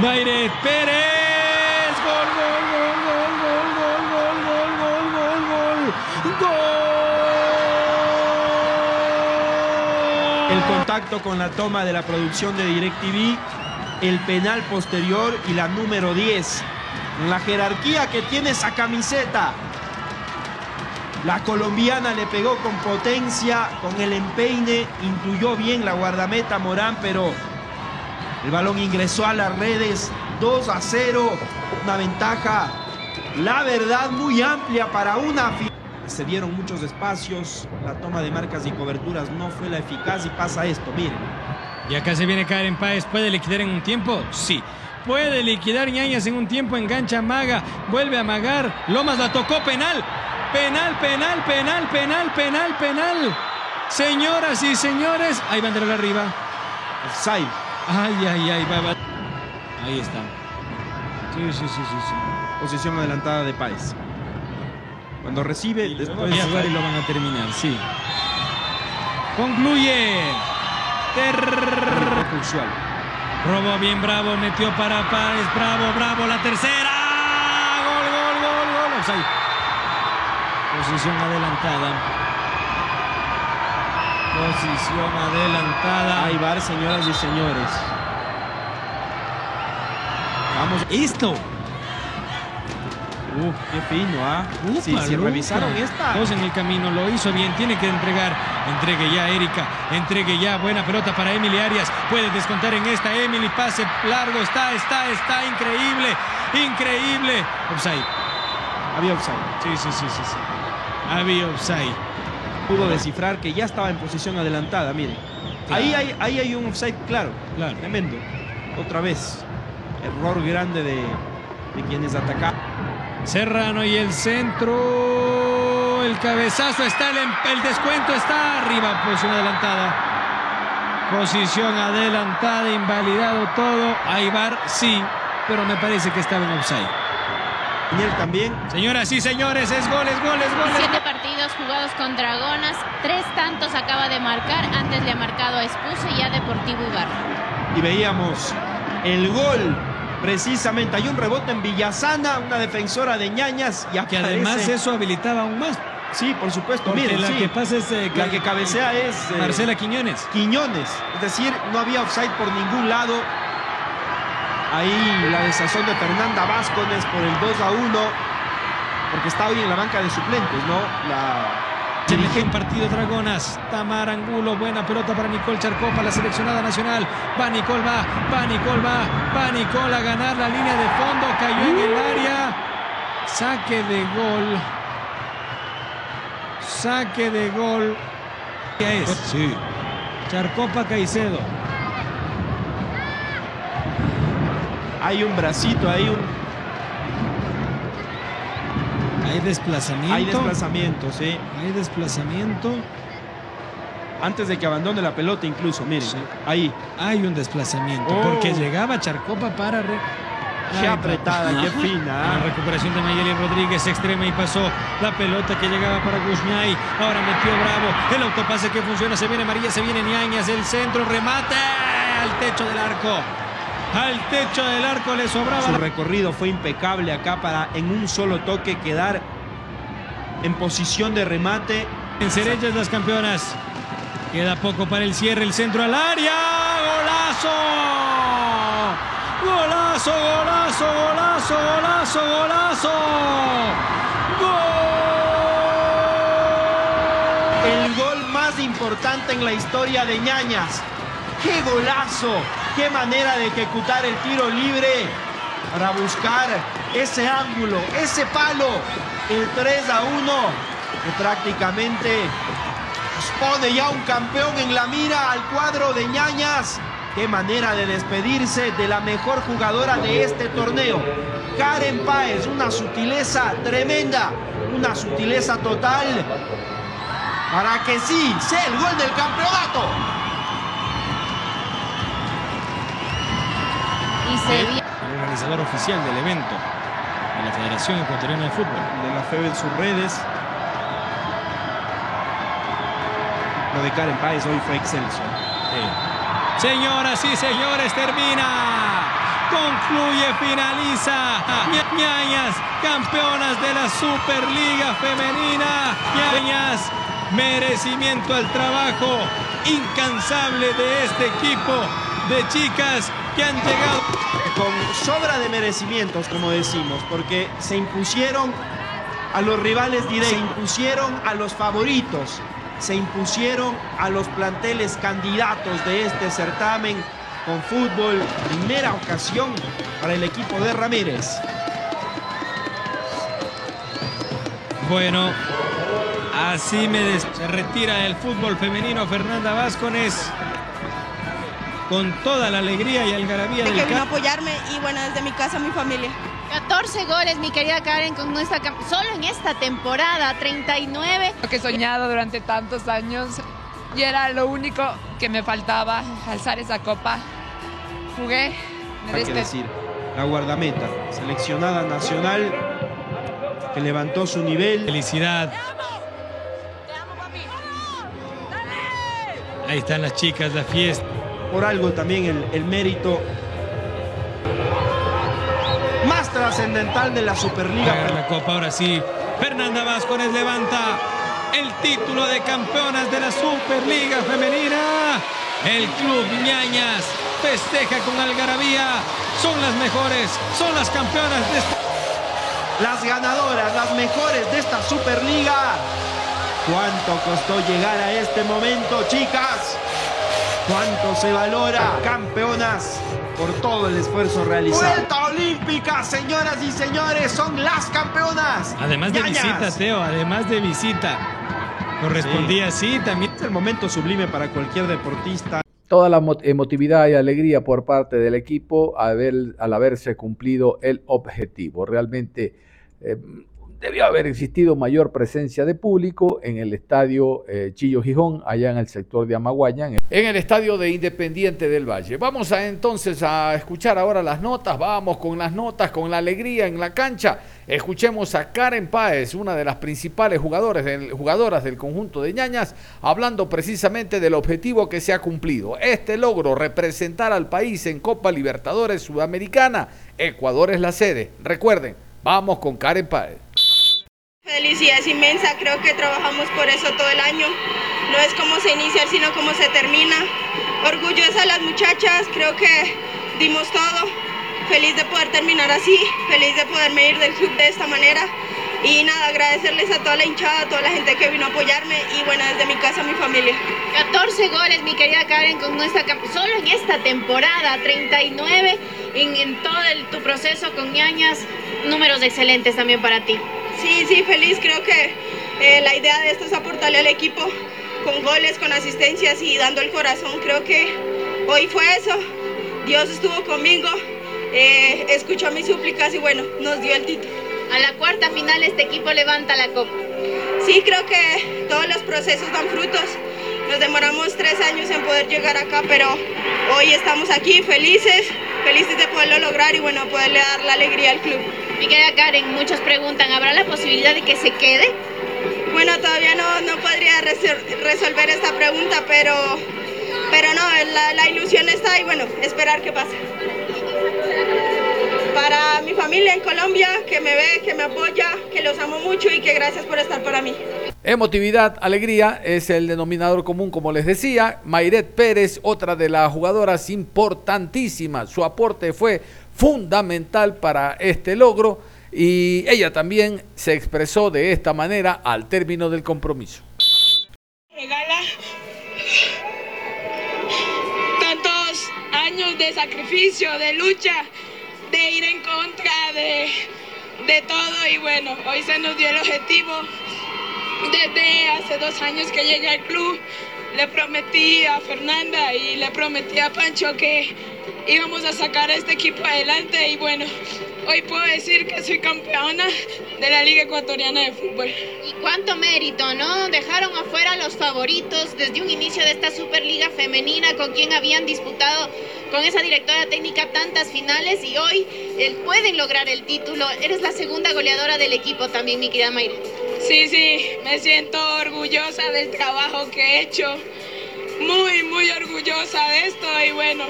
Mayre Pérez. Gol, gol, gol, gol, gol, gol, gol, gol, gol, gol, gol. Gol. El contacto con la toma de la producción de DirecTV, el penal posterior y la número 10. La jerarquía que tiene esa camiseta. La colombiana le pegó con potencia, con el empeine, intuyó bien la guardameta Morán, pero el balón ingresó a las redes 2 a 0, una ventaja, la verdad, muy amplia para una se dieron muchos espacios, la toma de marcas y coberturas no fue la eficaz y pasa esto, miren. Y acá se viene Karen Páez, ¿puede liquidar en un tiempo? Sí. Puede liquidar ñañas en un tiempo, engancha Maga, vuelve a Magar, Lomas la tocó penal. Penal, penal, penal, penal, penal, penal. Señoras y señores, ahí bandera arriba. Offside. Ay, ay, ay, va, va. Ahí está. Sí, sí, sí, sí, sí. Posición adelantada de Páez. Cuando recibe, Y después van a jugar y lo van a terminar, sí. Concluye. Ter-. Robó bien Bravo, metió para Páez, Bravo, Bravo, la tercera. Gol, gol, gol, gol. Offside. Posición adelantada. Posición adelantada. Hay bar, señoras y señores. Vamos. Esto. Uf, qué fino, ¿ah? Upa, Sí, si revisaron esta. Dos en el camino, lo hizo bien, tiene que entregar. Entregue ya, Erika. Entregue ya. Buena pelota para Emily Arias. Puede descontar en esta. Emily, pase largo. Está, está, está. Increíble. Increíble. Offside. Había offside. Sí, sí, sí, sí. sí. Había offside. Pudo descifrar que ya estaba en posición adelantada, miren. Ahí, hay, ahí hay un offside claro. Claro. Tremendo. Otra vez. Error grande de, de quienes atacaron. Serrano y el centro. El cabezazo está, el, em- el descuento está arriba. Posición adelantada. Posición adelantada, invalidado todo. Aibar sí, pero me parece que estaba en offside. Daniel también. Señoras y señores, es gol, es gol, es gol. es Siete partidos jugados con Dragonas, tres tantos acaba de marcar, antes le ha marcado a Espuse y a Deportivo Ibarra. Y veíamos el gol. Precisamente hay un rebote en Villasana, una defensora de ñañas. Y Que además eso habilitaba aún más. Sí, por supuesto. Porque Miren, la sí. que pasa es. eh, La que cabecea es, eh, Marcela Quiñones. Quiñones. Es decir, no había offside por ningún lado. Ahí la desazón de Fernanda Vázquez por el 2 a 1. Porque está hoy en la banca de suplentes, ¿no? La Metió en partido Dragonas. Tamar Angulo, buena pelota para Nicole Charcopa, la seleccionada nacional. Va Nicole, va, va Nicole, va, va Nicole a ganar la línea de fondo. Cayó en el área. Saque de gol. Saque de gol. ¿Qué es? Sí. Charcopa Caicedo. Hay un bracito, hay un Hay desplazamiento. hay desplazamiento, sí. Hay desplazamiento. Antes de que abandone la pelota incluso, miren. Sí. Ahí. Hay un desplazamiento. Oh. Porque llegaba Charcopa para. re- Qué apretada, qué fina. La ¿ah? recuperación de Mayeli Rodríguez extrema y pasó la pelota que llegaba para Guzmay. Ahora metió Bravo. El autopase que funciona. Se viene María, se viene Ñañas. El centro, remate al techo del arco. Al techo del arco le sobraba. Su recorrido fue impecable acá para en un solo toque quedar en posición de remate. En Cerellas las campeonas. Queda poco para el cierre. El centro al área. ¡Golazo! ¡Golazo, golazo, golazo, golazo, golazo! ¡Gol! El gol más importante en la historia de Ñañas. ¡Qué golazo! ¡Qué manera de ejecutar el tiro libre para buscar ese ángulo, ese palo! El 3 a 1 que prácticamente pone ya un campeón en la mira al cuadro de Ñañas. ¡Qué manera de despedirse de la mejor jugadora de este torneo! Karen Páez, una sutileza tremenda, una sutileza total para que sí sea el gol del campeonato. Y se vio El organizador oficial del evento de la Federación Ecuatoriana de Fútbol. De la FEB en sus redes. Lo de Karen Páez hoy fue excelso. Señoras y señores, termina. Concluye, finaliza. Ña- Ñañas, campeonas de la Superliga Femenina. Ñañas, merecimiento al trabajo incansable de este equipo de chicas que han llegado. Con sobra de merecimientos, como decimos, porque se impusieron a los rivales directos, se impusieron a los favoritos, se impusieron a los planteles candidatos de este certamen con fútbol. Primera ocasión para el equipo de Ramírez. Bueno, así se retira del fútbol femenino Fernanda Vázquez. Con toda la alegría y algarabía de del que vino a apoyarme y bueno, desde mi casa, mi familia. 14 goles, mi querida Karen, con nuestra solo en esta temporada, 39. Lo que he soñado durante tantos años y era lo único que me faltaba, alzar esa copa. Jugué, me Hay que decir, la guardameta, seleccionada nacional, que levantó su nivel. Felicidad. Ahí están las chicas, la fiesta. Por algo también el, el mérito más trascendental de la Superliga. La copa, ahora sí. Fernanda Vázquez levanta el título de campeonas de la Superliga Femenina. El Club Ñañas festeja con algarabía. Son las mejores, son las campeonas de esta... Las ganadoras, las mejores de esta Superliga. ¿Cuánto costó llegar a este momento, chicas? ¿Cuánto se valora, campeonas, por todo el esfuerzo realizado? Vuelta olímpica, señoras y señores, son las campeonas. Además de Ñañas. visita, Teo, además de visita. Correspondía así, también. Es el momento sublime para cualquier deportista. Toda la mo- emotividad y alegría por parte del equipo al, haber- al haberse cumplido el objetivo. Realmente eh, debió haber existido mayor presencia de público en el estadio eh, Chillo Gijón, allá en el sector de Amaguaña, en el- estadio de Independiente del Valle. Vamos entonces a escuchar ahora las notas, vamos con las notas, con la alegría en la cancha. Escuchemos a Karen Páez, una de las principales jugadoras del conjunto de ñañas, hablando precisamente del objetivo que se ha cumplido. Este logro, representar al país en Copa Libertadores Sudamericana. Ecuador es la sede. Recuerden, vamos con Karen Páez. Felicidad es inmensa, creo que trabajamos por eso todo el año. No es cómo se inicia, sino cómo se termina. Orgullosa de las muchachas, creo que dimos todo. Feliz de poder terminar así, feliz de poderme ir del club de esta manera. Y nada, agradecerles a toda la hinchada, a toda la gente que vino a apoyarme y bueno, desde mi casa, mi familia. 14 goles, mi querida Karen, con nuestra solo en esta temporada, 39 en, en todo el- tu proceso con ñañas, números excelentes también para ti. Sí, sí, feliz. Creo que eh, la idea de esto es aportarle al equipo con goles, con asistencias y dando el corazón. Creo que hoy fue eso. Dios estuvo conmigo, eh, escuchó mis súplicas y bueno, nos dio el título. A la cuarta final este equipo levanta la copa. Sí, creo que todos los procesos dan frutos. Nos demoramos tres años en poder llegar acá, pero hoy estamos aquí felices, felices de poderlo lograr y bueno, poderle dar la alegría al club. Mi querida Karen, muchos preguntan, ¿habrá la posibilidad de que se quede? Bueno, todavía no, no podría resol- resolver esta pregunta, pero, pero no, la, la ilusión está y bueno, esperar que pase. Para mi familia en Colombia, que me ve, que me apoya, que los amo mucho y que gracias por estar para mí. Emotividad, alegría es el denominador común, como les decía. Mayret Pérez, otra de las jugadoras importantísimas. Su aporte fue fundamental para este logro y ella también se expresó de esta manera al término del compromiso. regala tantos años de sacrificio, de lucha, de ir en contra de, de todo y bueno, hoy se nos dio el objetivo. Desde hace dos años que llegué al club, le prometí a Fernanda y le prometí a Pancho que íbamos a sacar a este equipo adelante y bueno, hoy puedo decir que soy campeona de la Liga Ecuatoriana de Fútbol. Y cuánto mérito, ¿no? Dejaron afuera a los favoritos desde un inicio de esta Superliga femenina con quien habían disputado con esa directora técnica tantas finales y hoy eh, pueden lograr el título. Eres la segunda goleadora del equipo también, mi querida Mayra. Sí, sí, me siento orgullosa del trabajo que he hecho. Muy, muy orgullosa de esto y bueno,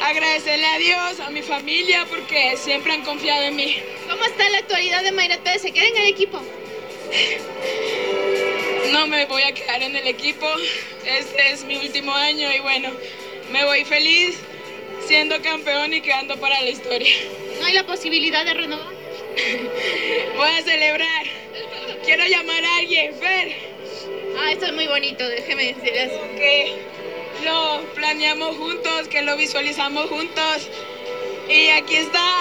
agradecerle a Dios, a mi familia, porque siempre han confiado en mí. ¿Cómo está la actualidad de Mayra Pérez? ¿Se queda en el equipo? No me voy a quedar en el equipo, este es mi último año y bueno, me voy feliz siendo campeón y quedando para la historia. ¿No hay la posibilidad de renovar? Voy a celebrar. Quiero llamar a alguien, Fer. Ah, esto es muy bonito, déjeme decirles. Que lo planeamos juntos, que lo visualizamos juntos. Y aquí está,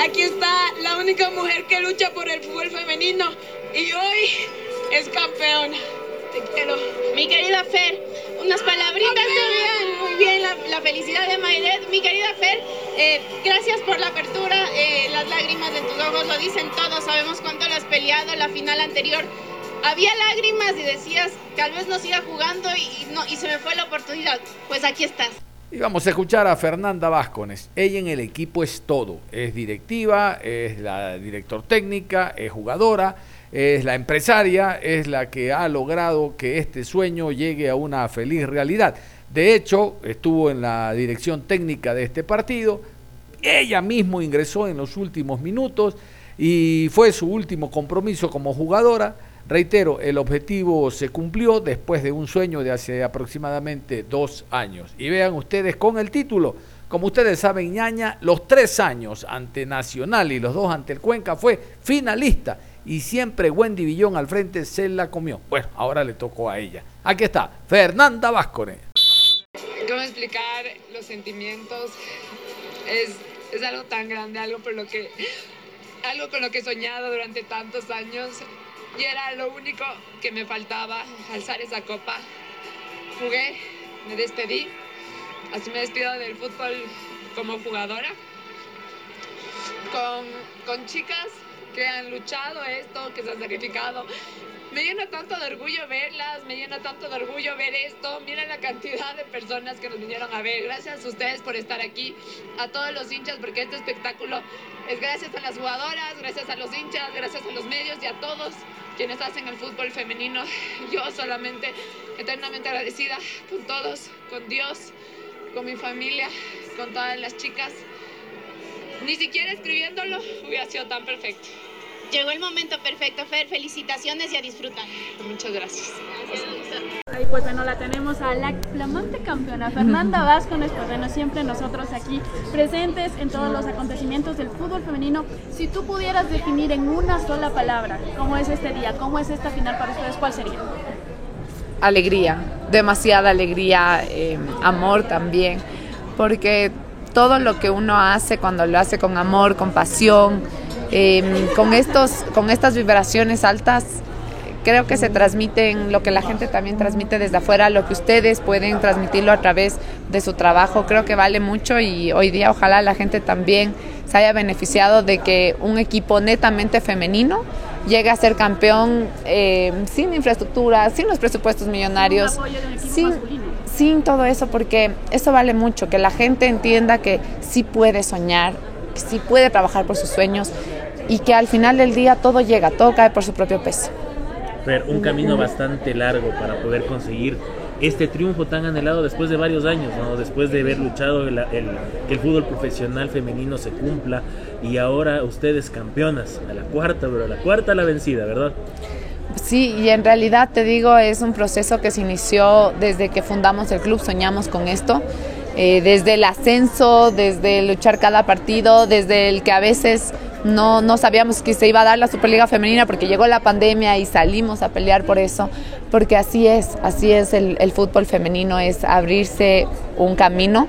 aquí está la única mujer que lucha por el fútbol femenino. Y hoy es campeona. Te quiero. Mi querida Fer, unas palabritas bien, muy bien, la, la felicidad. de Mayret. Mi querida Fer, eh, gracias por la apertura. Eh, las lágrimas de tus ojos lo dicen todos. Sabemos cuánto lo has peleado. La final anterior había lágrimas y decías, tal vez no siga jugando y, no, y se me fue la oportunidad. Pues aquí estás. Y vamos a escuchar a Fernanda Vázquez. Ella en el equipo es todo. Es directiva, es la director técnica, es jugadora, es la empresaria, es la que ha logrado que este sueño llegue a una feliz realidad. De hecho, estuvo en la dirección técnica de este partido. Ella mismo ingresó en los últimos minutos y fue su último compromiso como jugadora Reitero, el objetivo se cumplió después de un sueño de hace aproximadamente dos años. Y vean ustedes con el título, como ustedes saben, ñaña, los tres años ante Nacional y los dos ante el Cuenca fue finalista y siempre Wendy Villón al frente se la comió. Bueno, ahora le tocó a ella. Aquí está, Fernanda Vázquez. ¿Cómo explicar los sentimientos? Es, es algo tan grande, algo por lo que algo con lo que he soñado durante tantos años y era lo único que me faltaba, alzar esa copa. Jugué, me despedí, así me despido del fútbol como jugadora, con, con chicas que han luchado esto, que se han sacrificado. Me llena tanto de orgullo verlas, me llena tanto de orgullo ver esto. Miren la cantidad de personas que nos vinieron a ver. Gracias a ustedes por estar aquí, a todos los hinchas, porque este espectáculo es gracias a las jugadoras, gracias a los hinchas, gracias a los medios y a todos quienes hacen el fútbol femenino. Yo solamente eternamente agradecida con todos, con Dios, con mi familia, con todas las chicas. Ni siquiera escribiéndolo hubiera sido tan perfecto. Llegó el momento perfecto, Fer. Felicitaciones y a disfrutar. Muchas gracias. Ahí pues bueno, la tenemos a la flamante campeona Fernanda Vázquez, pues bueno, siempre nosotros aquí presentes en todos los acontecimientos del fútbol femenino. Si tú pudieras definir en una sola palabra cómo es este día, cómo es esta final para ustedes, ¿cuál sería? Alegría, demasiada alegría, eh, amor también, porque todo lo que uno hace cuando lo hace con amor, con pasión, Em, con, estos, con estas vibraciones altas creo que se transmiten lo que la gente también transmite desde afuera, lo que ustedes pueden transmitirlo a través de su trabajo, creo que vale mucho y hoy día ojalá la gente también se haya beneficiado de que un equipo netamente femenino llegue a ser campeón em, sin infraestructura, sin los presupuestos millonarios, sin, sin todo eso, porque eso vale mucho, que la gente entienda que sí puede soñar, que sí puede trabajar por sus sueños y que al final del día todo llega, todo cae por su propio peso. Un camino bastante largo para poder conseguir este triunfo tan anhelado después de varios años, ¿no? después de haber luchado el, que el fútbol profesional femenino se cumpla y ahora ustedes campeonas, a la cuarta, pero a la cuarta la vencida, ¿verdad? Sí, y en realidad te digo, es un proceso que se inició desde que fundamos el club, soñamos con esto, eh, desde el ascenso, desde luchar cada partido, desde el que a veces no, no sabíamos que se iba a dar la Superliga Femenina porque llegó la pandemia y salimos a pelear por eso, porque así es, así es el, fútbol femenino, es abrirse un camino.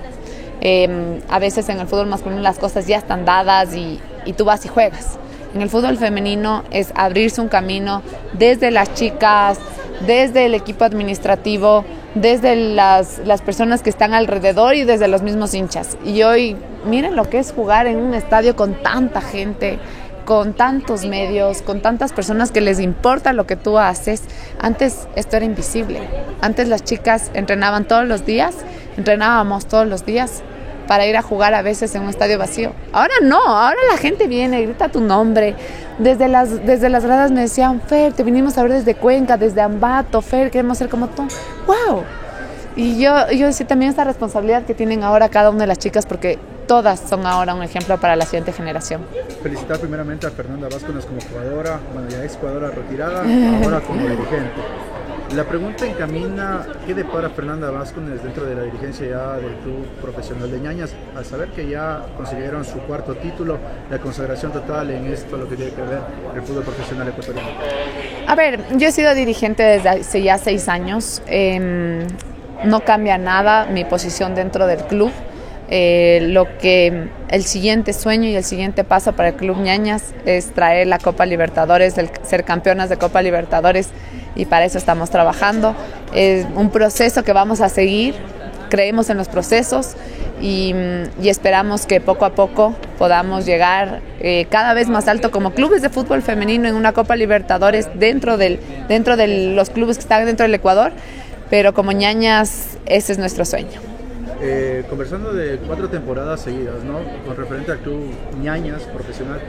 Em, a veces en el fútbol masculino las cosas ya están dadas y, y tú vas y juegas. En el fútbol femenino es abrirse un camino desde las chicas, desde el equipo administrativo, desde las, las, personas que están alrededor y desde los mismos hinchas. Y hoy miren lo que es jugar en un estadio con tanta gente, con tantos medios, con tantas personas que les importa lo que tú haces. Antes esto era invisible. Antes las chicas entrenaban todos los días, entrenábamos todos los días para ir a jugar a veces en un estadio vacío. Ahora no, ahora la gente viene, grita tu nombre. Desde las, desde las gradas me decían, Fer, te vinimos a ver desde Cuenca, desde Ambato, Fer, queremos ser como tú. ¡Wow! Y yo, yo sí también esta responsabilidad que tienen ahora cada una de las chicas porque todas son ahora un ejemplo para la siguiente generación. Felicitar primeramente a Fernanda Vázquez como jugadora, bueno ya es jugadora retirada, ahora como dirigente. La pregunta encamina qué depara Fernanda Vázquez dentro de la dirigencia ya del club profesional de Ñañas, al saber que ya consiguieron su cuarto título, la consagración total en esto, lo que tiene que ver el fútbol profesional ecuatoriano. A ver, yo he sido dirigente desde hace ya seis años, em, no cambia nada mi posición dentro del club. Eh, lo que el siguiente sueño y el siguiente paso para el Club Ñañas es traer la Copa Libertadores, ser campeonas de Copa Libertadores y para eso estamos trabajando. Es un proceso que vamos a seguir, creemos en los procesos y, mm, esperamos que poco a poco podamos llegar eh, cada vez más alto como clubes de fútbol femenino en una Copa Libertadores dentro, del, dentro de los clubes que están dentro del Ecuador, pero como ñañas ese es nuestro sueño. Eh, conversando de cuatro temporadas seguidas, ¿no? Con referente al club ñañas profesional,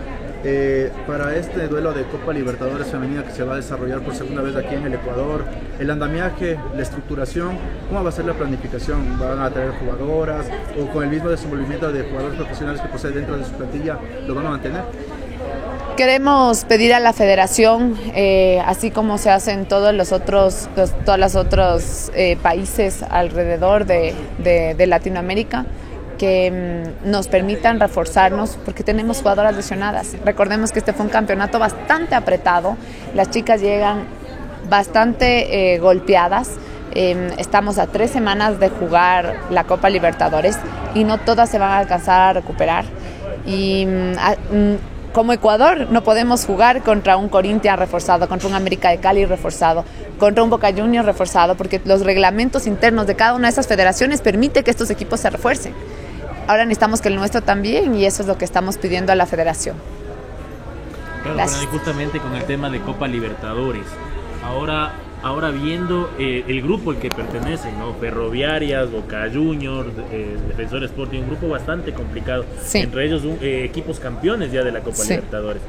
eh, para este duelo de Copa Libertadores Femenina que se va a desarrollar por segunda vez aquí en el Ecuador, el andamiaje, la estructuración, ¿cómo va a ser la planificación? ¿Van a traer jugadoras o con el mismo desenvolvimiento de jugadores profesionales que posee dentro de su plantilla lo van a mantener? Queremos pedir a la federación, eh, así como se hace en todos los otros, los, todos los otros eh, países alrededor de, Latinoamérica, que mm, nos permitan reforzarnos porque tenemos jugadoras lesionadas. Recordemos que este fue un campeonato bastante apretado, las chicas llegan bastante eh, golpeadas. Eh, estamos a tres semanas de jugar la Copa Libertadores y no todas se van a alcanzar a recuperar. Mm, mm, como Ecuador no podemos jugar contra un Corinthians reforzado, contra un América de Cali reforzado, contra un Boca Juniors reforzado, porque los reglamentos internos de cada una de esas federaciones permite que estos equipos se refuercen. Ahora necesitamos que el nuestro también y eso es lo que estamos pidiendo a la federación. Claro, bueno, justamente con el tema de Copa Libertadores. Ahora, ahora viendo eh, el grupo al que pertenecen, ¿no? Ferroviarias, Boca Juniors, eh, Defensor Sporting, un grupo bastante complicado. Sí. Entre ellos un, eh, equipos campeones ya de la Copa Sí. Libertadores.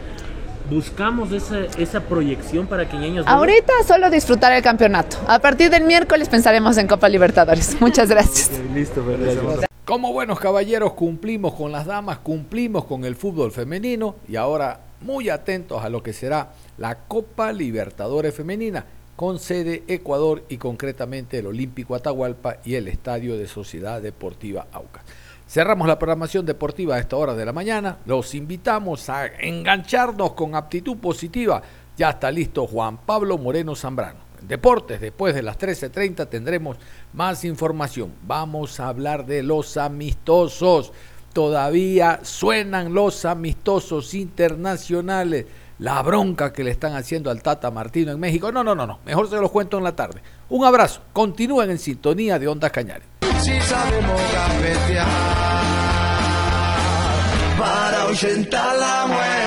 Buscamos esa, esa proyección para que Ñaños Ahorita solo disfrutar el campeonato. A partir del miércoles pensaremos en Copa Libertadores. Muchas gracias. Listo, gracias. Como buenos caballeros cumplimos con las damas, cumplimos con el fútbol femenino y ahora muy atentos a lo que será la Copa Libertadores Femenina con sede Ecuador y concretamente el Olímpico Atahualpa y el Estadio de Sociedad Deportiva Aucas. Cerramos la programación deportiva a esta hora de la mañana. Los invitamos a engancharnos con aptitud positiva. Ya está listo Juan Pablo Moreno Zambrano. En Deportes, después de las 13.30 tendremos más información. Vamos a hablar de los amistosos. Todavía suenan los amistosos internacionales. La bronca que le están haciendo al Tata Martino en México. No, no, no, no. Mejor se los cuento en la tarde. Un abrazo. Continúen en sintonía de Ondas Cañares. Si para la muerte.